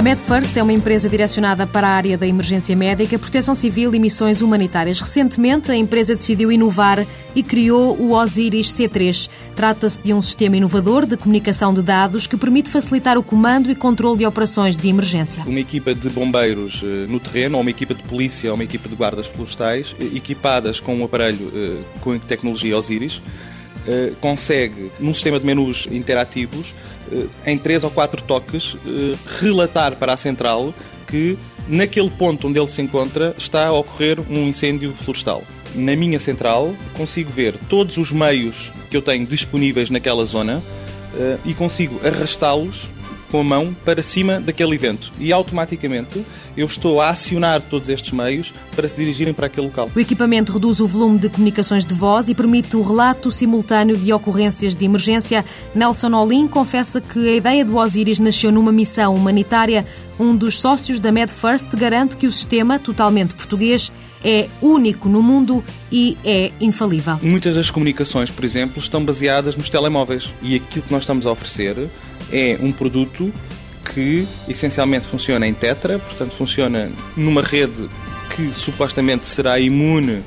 A MedFirst é uma empresa direcionada para a área da emergência médica, proteção civil e missões humanitárias. Recentemente, a empresa decidiu inovar e criou o Osiris C3. Trata-se de um sistema inovador de comunicação de dados que permite facilitar o comando e controle de operações de emergência. Uma equipa de bombeiros eh, no terreno, ou uma equipa de polícia, ou uma equipa de guardas florestais, eh, equipadas com um aparelho eh, com tecnologia Osiris, consegue, num sistema de menus interativos, em três ou quatro toques, relatar para a central que naquele ponto onde ele se encontra está a ocorrer um incêndio florestal. Na minha central consigo ver todos os meios que eu tenho disponíveis naquela zona e consigo arrastá-los com a mão para cima daquele evento e automaticamente eu estou a acionar todos estes meios para se dirigirem para aquele local. O equipamento reduz o volume de comunicações de voz e permite o relato simultâneo de ocorrências de emergência. Nelson Olin confessa que a ideia do Osiris nasceu numa missão humanitária. Um dos sócios da MedFirst garante que o sistema, totalmente português, é único no mundo e é infalível. Muitas das comunicações, por exemplo, estão baseadas nos telemóveis e aquilo que nós estamos a oferecer é um produto que essencialmente funciona em Tetra, portanto funciona numa rede que supostamente será imune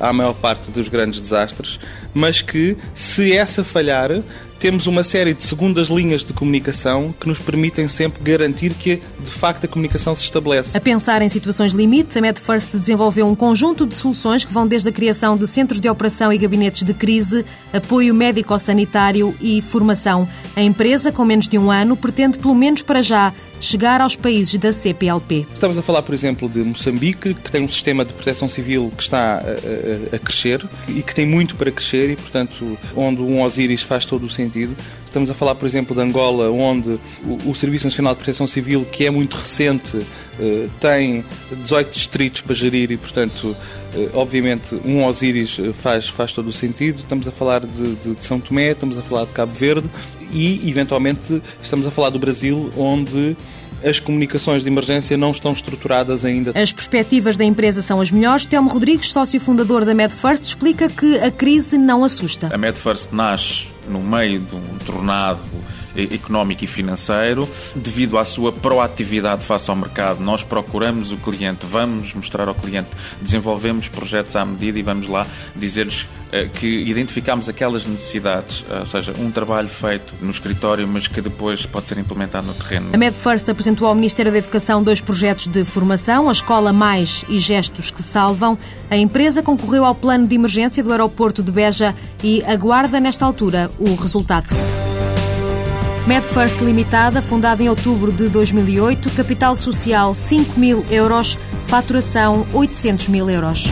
à maior parte dos grandes desastres, mas que, se essa falhar, temos uma série de segundas linhas de comunicação que nos permitem sempre garantir que, de facto, a comunicação se estabelece. A pensar em situações limites, a MedFirst desenvolveu um conjunto de soluções que vão desde a criação de centros de operação e gabinetes de crise, apoio médico-sanitário e formação. A empresa, com menos de um ano, pretende, pelo menos para já, chegar aos países da CPLP. Estamos a falar, por exemplo, de Moçambique, que tem um sistema de proteção civil que está a, a, a crescer e que tem muito para crescer e, portanto, onde um Osiris faz todo o sentido sentido. Estamos a falar, por exemplo, de Angola, onde o, o Serviço Nacional de Proteção Civil, que é muito recente, eh, tem 18 distritos para gerir e, portanto, eh, obviamente, um Osíris eh, faz, faz todo o sentido. Estamos a falar de, de, de, São Tomé, estamos a falar de Cabo Verde e, eventualmente, estamos a falar do Brasil, onde as comunicações de emergência não estão estruturadas ainda. As perspectivas da empresa são as melhores. Telmo Rodrigues, sócio fundador da MedFirst, explica que a crise não assusta. A MedFirst nasce no meio de um tornado económico e financeiro, devido à sua proatividade face ao mercado. Nós procuramos o cliente, vamos mostrar ao cliente, desenvolvemos projetos à medida e vamos lá dizer-lhes eh, que identificamos aquelas necessidades, eh, ou seja, um trabalho feito no escritório, mas que depois pode ser implementado no terreno. A MedFirst apresentou ao Ministério da Educação dois projetos de formação, a Escola Mais e Gestos que Salvam. A empresa concorreu ao plano de emergência do aeroporto de Beja e aguarda, nesta altura, o resultado. MedFirst Limitada, fundada em outubro de 2008, capital social 5 mil euros, faturação 800 mil euros.